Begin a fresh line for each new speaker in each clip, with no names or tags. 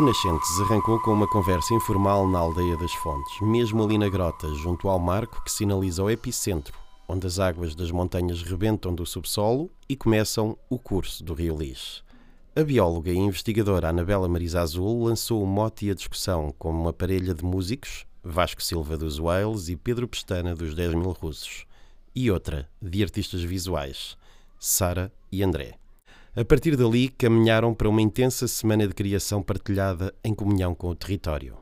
O Nascentes arrancou com uma conversa informal na aldeia das Fontes, mesmo ali na grota, junto ao marco que sinaliza o epicentro, onde as águas das montanhas rebentam do subsolo e começam o curso do Rio Lis. A bióloga e investigadora Anabela Marisa Azul lançou o mote e a discussão com uma parelha de músicos, Vasco Silva dos Wales e Pedro Pestana dos 10 mil russos, e outra, de artistas visuais, Sara e André. A partir dali, caminharam para uma intensa semana de criação partilhada em comunhão com o território.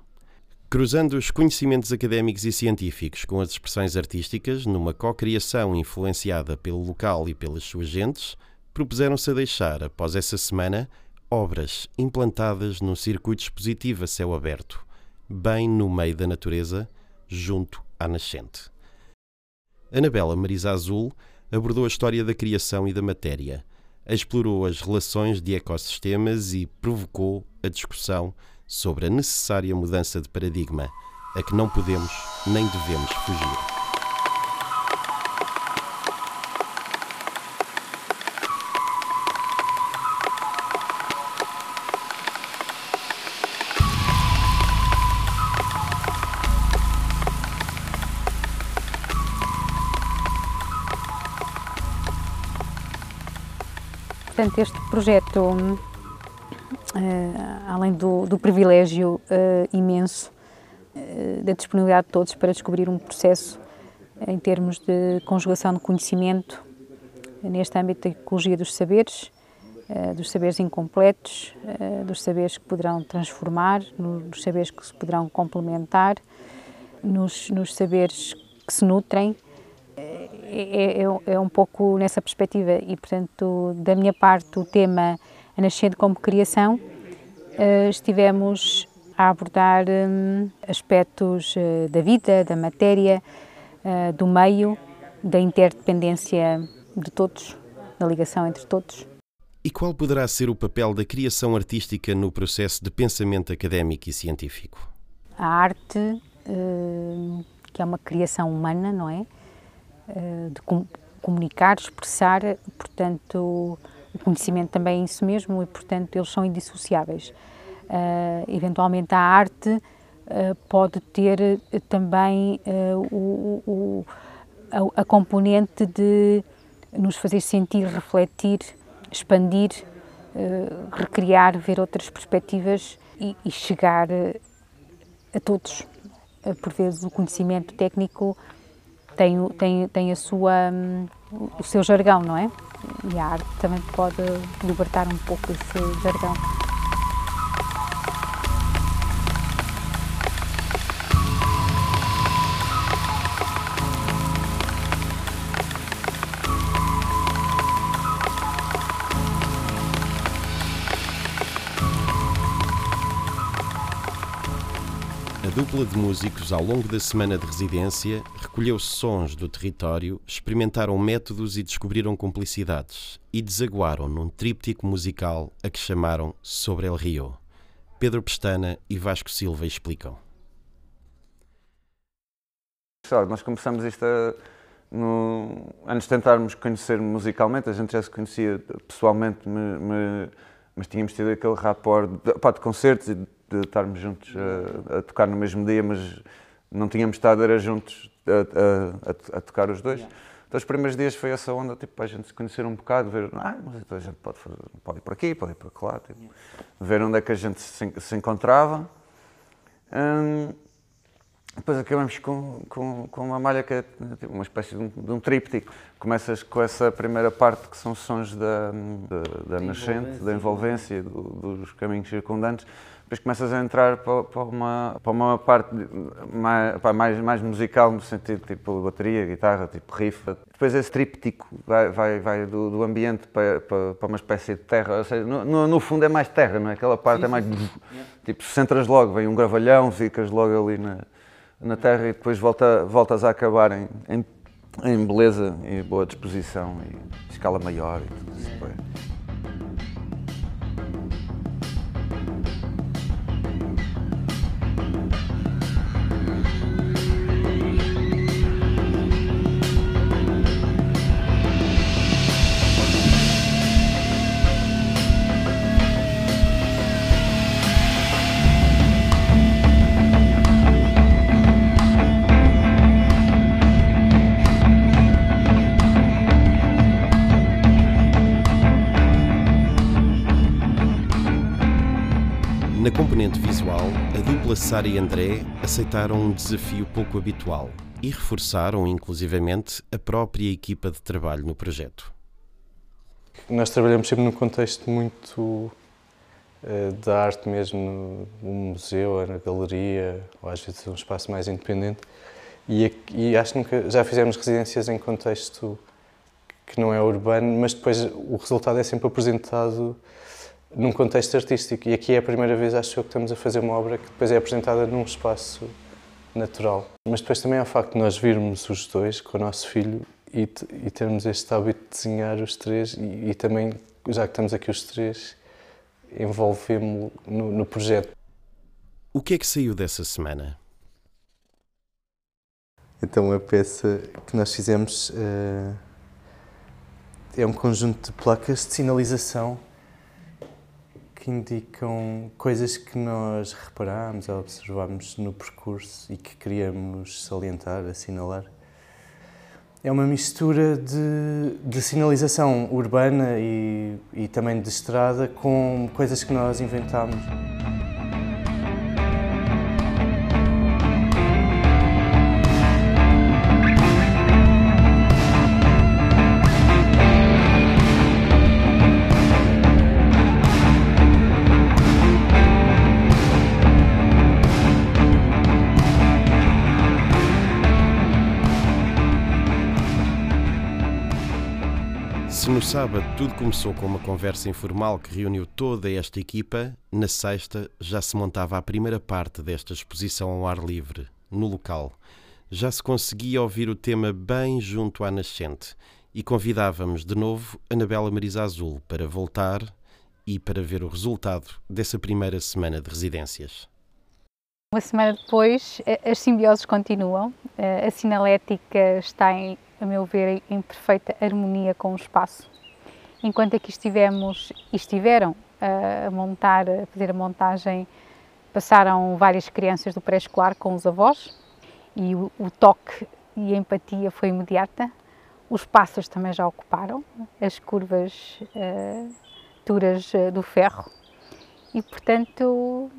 Cruzando os conhecimentos académicos e científicos com as expressões artísticas, numa co-criação influenciada pelo local e pelas suas gentes, propuseram-se a deixar, após essa semana, obras implantadas num circuito expositivo a céu aberto, bem no meio da natureza, junto à nascente. Anabela Marisa Azul abordou a história da criação e da matéria, explorou as relações de ecossistemas e provocou a discussão sobre a necessária mudança de paradigma a que não podemos nem devemos fugir.
Portanto, este projeto, uh, além do, do privilégio uh, imenso uh, da disponibilidade de todos para descobrir um processo em termos de conjugação de conhecimento neste âmbito da ecologia dos saberes, dos saberes incompletos, dos saberes que poderão transformar, dos saberes que se poderão complementar, nos, nos saberes que se nutrem é, é, é, um pouco nessa perspectiva e, portanto, da minha parte, o tema A Nascente como Criação, uh, estivemos a abordar um, aspectos uh, da vida, da matéria, uh, do meio, da interdependência de todos, da ligação entre todos.
E qual poderá ser o papel da criação artística no processo de pensamento académico e científico?
A arte, que é uma criação humana, não é? Eh, de comunicar, expressar, portanto, o conhecimento também é isso mesmo e, portanto, eles são indissociáveis. Uh, eventualmente, a arte uh, pode ter também uh, o, o, a, a, componente de nos fazer sentir, refletir, expandir, recriar, ver outras perspectivas e, e chegar a todos. por vezes, o conhecimento técnico tem, tem, tem a sua, hum, o seu jargão, não é? E a arte também pode libertar um pouco esse jargão.
Dupla de músicos, ao longo da semana de residência, recolheu sons do território, experimentaram métodos e descobriram cumplicidades, e desaguaram num tríptico musical a que chamaram Sobre el Rio. Pedro Pestana e Vasco Silva explicam.
Nós começamos isto a, no, antes de tentarmos conhecer musicalmente, a gente já se conhecia pessoalmente, me, me, mas tínhamos tido aquele rapport de, pá, de concertos e de estarmos juntos a, a, tocar no mesmo dia, mas não tínhamos estado era juntos a, a, a tocar os dois. Yeah. Então, os primeiros dias foi essa onda, tipo, a gente se conhecer um bocado, ver, ah, mas então a gente pode, fazer, pode ir por aqui, pode ir por lá, tipo, yeah. ver onde é que a gente se, se encontrava. Hum, depois acabamos com, com, com, uma malha que é tipo, uma espécie de um, de um tríptico. Começas com essa primeira parte que são sons da, da, da nascente, da envolvência, do, dos caminhos circundantes depois começas a entrar para, para, uma, para uma parte mais, mais, mais, musical, no sentido tipo bateria, guitarra, tipo riff. Depois esse tríptico vai, vai, vai do, do ambiente para, para, para, uma espécie de terra. Ou seja, no, no, fundo é mais terra, não é? Aquela parte sim, é mais. Sim. Tipo, centras logo, vem um gravalhão, ficas logo ali na, na terra e depois volta, voltas a acabar em, em, em beleza e boa disposição e escala maior e tudo isso.
Componente visual, a dupla Sara e André aceitaram um desafio pouco habitual e reforçaram, inclusivamente, a própria equipa de trabalho no projeto.
Nós trabalhamos sempre num contexto muito uh, da arte mesmo, no, museu, na galeria, ou às vezes um espaço mais independente. E, e acho que nunca, já fizemos residências em contexto que não é urbano, mas depois o resultado é sempre apresentado num contexto artístico. E aqui é a primeira vez, acho eu, que estamos a fazer uma obra que depois é apresentada num espaço natural. Mas depois também é o facto de nós virmos os dois com o nosso filho e, e termos este hábito de desenhar os três e, e também, já que estamos aqui os três, envolvemos no, no projeto.
O que é que saiu dessa semana?
Então a peça que nós fizemos uh, é um conjunto de placas de sinalização que indicam coisas que nós reparamos ou observamos no percurso e que queríamos salientar, assinalar. É uma mistura de, de sinalização urbana e, e também de estrada com coisas que nós inventámos.
No sábado tudo começou com uma conversa informal que reuniu toda esta equipa, na sexta já se montava a primeira parte desta exposição ao ar livre, no local. Já se conseguia ouvir o tema bem junto à nascente e convidávamos de novo Anabela Marisa Azul para voltar e para ver o resultado dessa primeira semana de residências.
Uma semana depois, as simbioses continuam, a sinalética está em a meu ver, em perfeita harmonia com o espaço. Enquanto aqui estivemos e estiveram a montar, a fazer a montagem, passaram várias crianças do pré-escolar com os avós e o, o, toque e a empatia foi imediata. Os passos também já ocuparam as curvas uh, duras uh, do ferro e, portanto,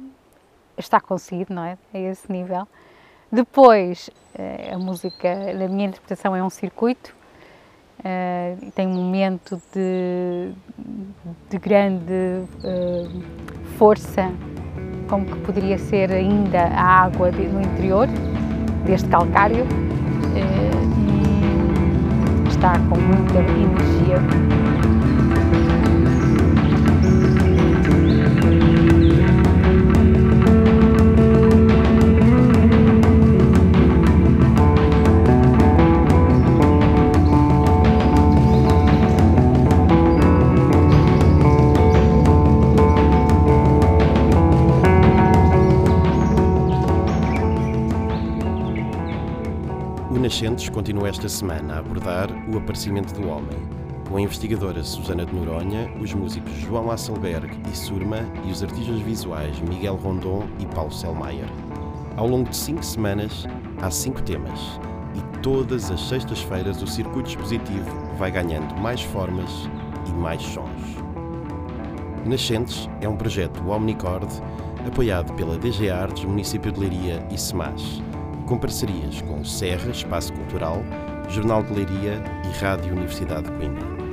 está conseguido, não é? A esse nível. Depois, eh, a música, a minha interpretação é um circuito, eh, tem um momento de, de grande eh, força, como que poderia ser ainda a água no interior deste calcário, e está com muita energia.
Nascentes continua esta semana a abordar o aparecimento do homem, com a investigadora Susana de Noronha, os músicos João Asselberg e Surma e os artistas visuais Miguel Rondon e Paulo Selmayr. Ao longo de cinco semanas, há cinco temas e todas as sextas-feiras o circuito expositivo vai ganhando mais formas e mais sons. Nascentes é um projeto Omnicord apoiado pela DG Artes, Município de Leiria e SEMAS com parcerias com Serra Espaço Cultural, Jornal de Leiria e Rádio Universidade de Coimbra.